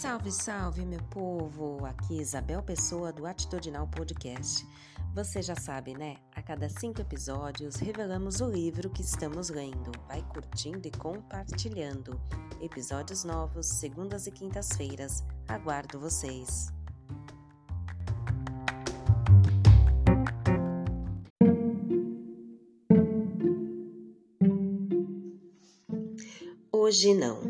Salve, salve, meu povo! Aqui Isabel Pessoa do Atitudinal Podcast. Você já sabe, né? A cada cinco episódios revelamos o livro que estamos lendo. Vai curtindo e compartilhando. Episódios novos, segundas e quintas-feiras. Aguardo vocês! Hoje não.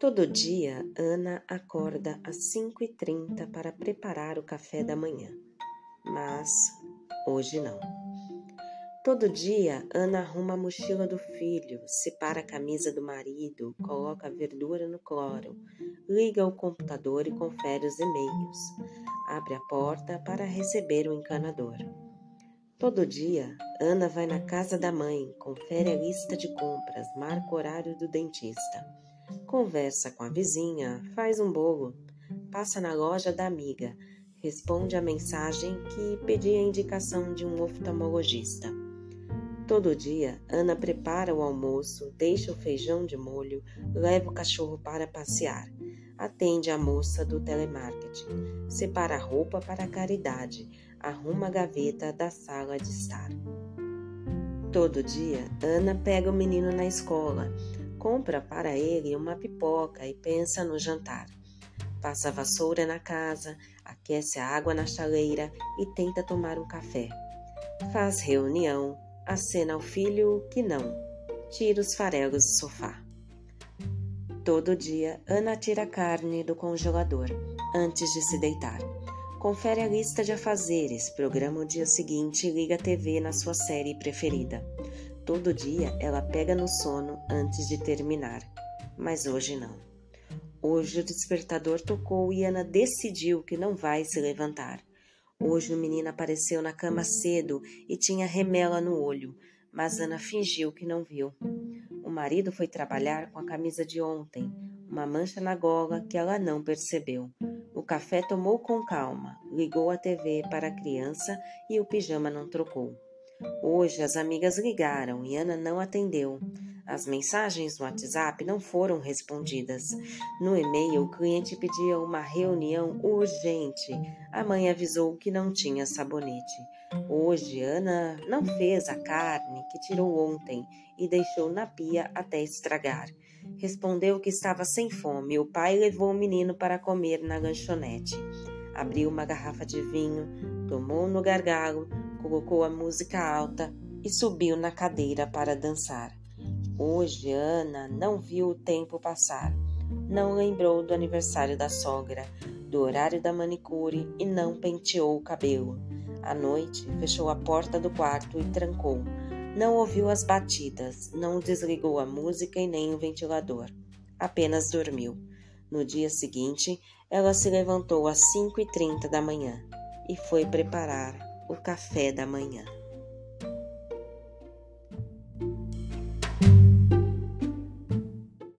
Todo dia, Ana acorda às 5h30 para preparar o café da manhã. Mas hoje não. Todo dia, Ana arruma a mochila do filho, separa a camisa do marido, coloca a verdura no cloro, liga o computador e confere os e-mails. Abre a porta para receber o encanador. Todo dia, Ana vai na casa da mãe, confere a lista de compras, marca o horário do dentista conversa com a vizinha, faz um bolo, passa na loja da amiga, responde a mensagem que pedia a indicação de um oftalmologista. Todo dia, Ana prepara o almoço, deixa o feijão de molho, leva o cachorro para passear, atende a moça do telemarketing, separa a roupa para a caridade, arruma a gaveta da sala de estar. Todo dia, Ana pega o menino na escola, compra para ele uma pipoca e pensa no jantar. Passa a vassoura na casa, aquece a água na chaleira e tenta tomar um café. Faz reunião, acena ao filho que não, tira os farelos do sofá. Todo dia, Ana tira a carne do congelador antes de se deitar. Confere a lista de afazeres, programa o dia seguinte e liga a TV na sua série preferida. Todo dia ela pega no sono antes de terminar, mas hoje não. Hoje o despertador tocou e Ana decidiu que não vai se levantar. Hoje o menino apareceu na cama cedo e tinha remela no olho, mas Ana fingiu que não viu. O marido foi trabalhar com a camisa de ontem, uma mancha na gola que ela não percebeu. O café tomou com calma, ligou a TV para a criança e o pijama não trocou. Hoje as amigas ligaram e Ana não atendeu. As mensagens no WhatsApp não foram respondidas. No e-mail, o cliente pedia uma reunião urgente. A mãe avisou que não tinha sabonete. Hoje, Ana não fez a carne que tirou ontem e deixou na pia até estragar. Respondeu que estava sem fome. O pai levou o menino para comer na lanchonete. Abriu uma garrafa de vinho, tomou no gargalo, colocou a música alta e subiu na cadeira para dançar. Hoje Ana não viu o tempo passar. Não lembrou do aniversário da sogra, do horário da manicure e não penteou o cabelo. À noite, fechou a porta do quarto e trancou. Não ouviu as batidas, não desligou a música e nem o ventilador. Apenas dormiu. No dia seguinte, ela se levantou às 5h30 da manhã e foi preparar o café da manhã.